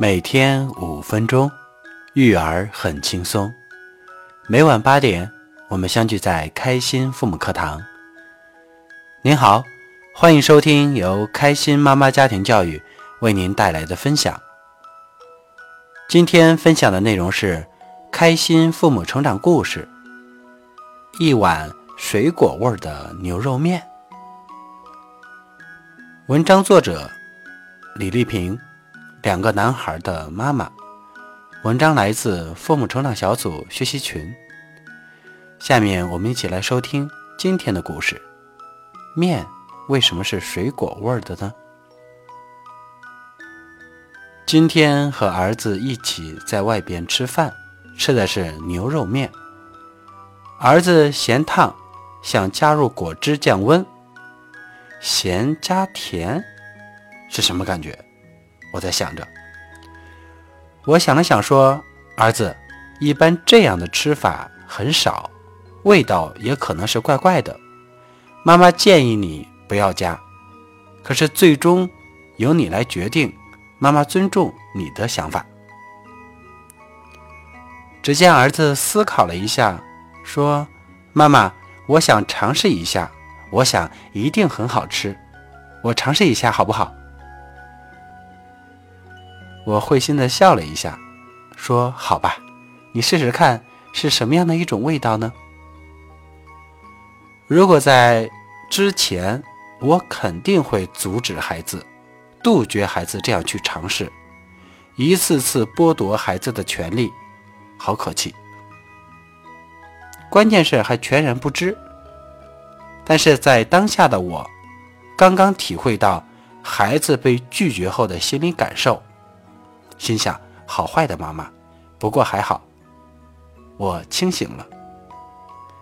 每天五分钟，育儿很轻松。每晚八点，我们相聚在开心父母课堂。您好，欢迎收听由开心妈妈家庭教育为您带来的分享。今天分享的内容是开心父母成长故事：一碗水果味的牛肉面。文章作者李丽萍，两个男孩的妈妈。文章来自父母成长小组学习群。下面我们一起来收听今天的故事：面为什么是水果味的呢？今天和儿子一起在外边吃饭，吃的是牛肉面。儿子嫌烫，想加入果汁降温。咸加甜是什么感觉？我在想着。我想了想，说：“儿子，一般这样的吃法很少，味道也可能是怪怪的。妈妈建议你不要加，可是最终由你来决定。妈妈尊重你的想法。”只见儿子思考了一下，说：“妈妈，我想尝试一下。”我想一定很好吃，我尝试一下好不好？我会心的笑了一下，说：“好吧，你试试看是什么样的一种味道呢？”如果在之前，我肯定会阻止孩子，杜绝孩子这样去尝试，一次次剥夺孩子的权利，好可气。关键是还全然不知。但是在当下的我，刚刚体会到孩子被拒绝后的心理感受，心想：好坏的妈妈。不过还好，我清醒了。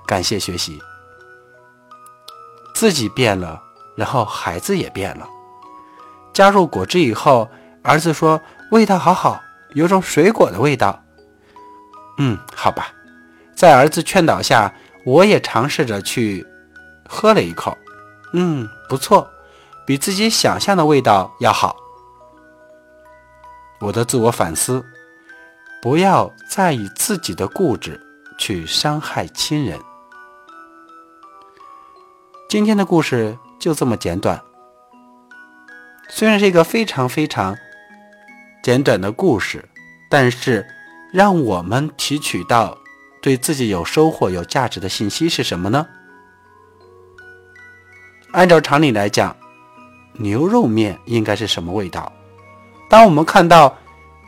感谢学习，自己变了，然后孩子也变了。加入果汁以后，儿子说味道好好，有种水果的味道。嗯，好吧。在儿子劝导下，我也尝试着去。喝了一口，嗯，不错，比自己想象的味道要好。我的自我反思：不要再以自己的固执去伤害亲人。今天的故事就这么简短，虽然是一个非常非常简短的故事，但是让我们提取到对自己有收获、有价值的信息是什么呢？按照常理来讲，牛肉面应该是什么味道？当我们看到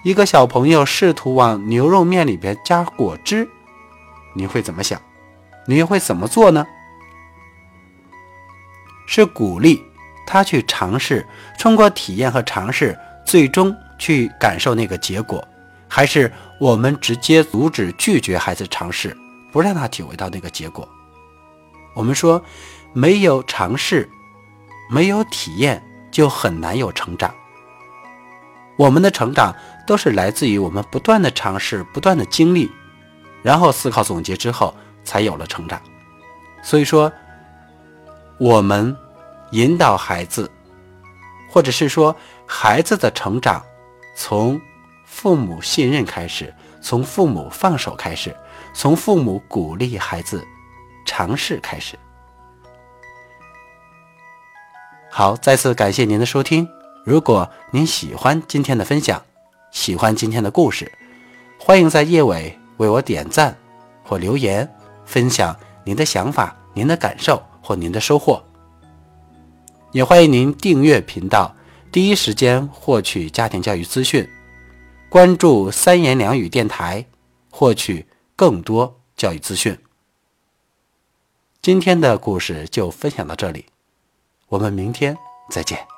一个小朋友试图往牛肉面里边加果汁，你会怎么想？你又会怎么做呢？是鼓励他去尝试，通过体验和尝试，最终去感受那个结果，还是我们直接阻止、拒绝孩子尝试，不让他体会到那个结果？我们说。没有尝试，没有体验，就很难有成长。我们的成长都是来自于我们不断的尝试、不断的经历，然后思考总结之后，才有了成长。所以说，我们引导孩子，或者是说孩子的成长，从父母信任开始，从父母放手开始，从父母鼓励孩子尝试开始。好，再次感谢您的收听。如果您喜欢今天的分享，喜欢今天的故事，欢迎在页尾为我点赞或留言，分享您的想法、您的感受或您的收获。也欢迎您订阅频道，第一时间获取家庭教育资讯。关注三言两语电台，获取更多教育资讯。今天的故事就分享到这里。我们明天再见。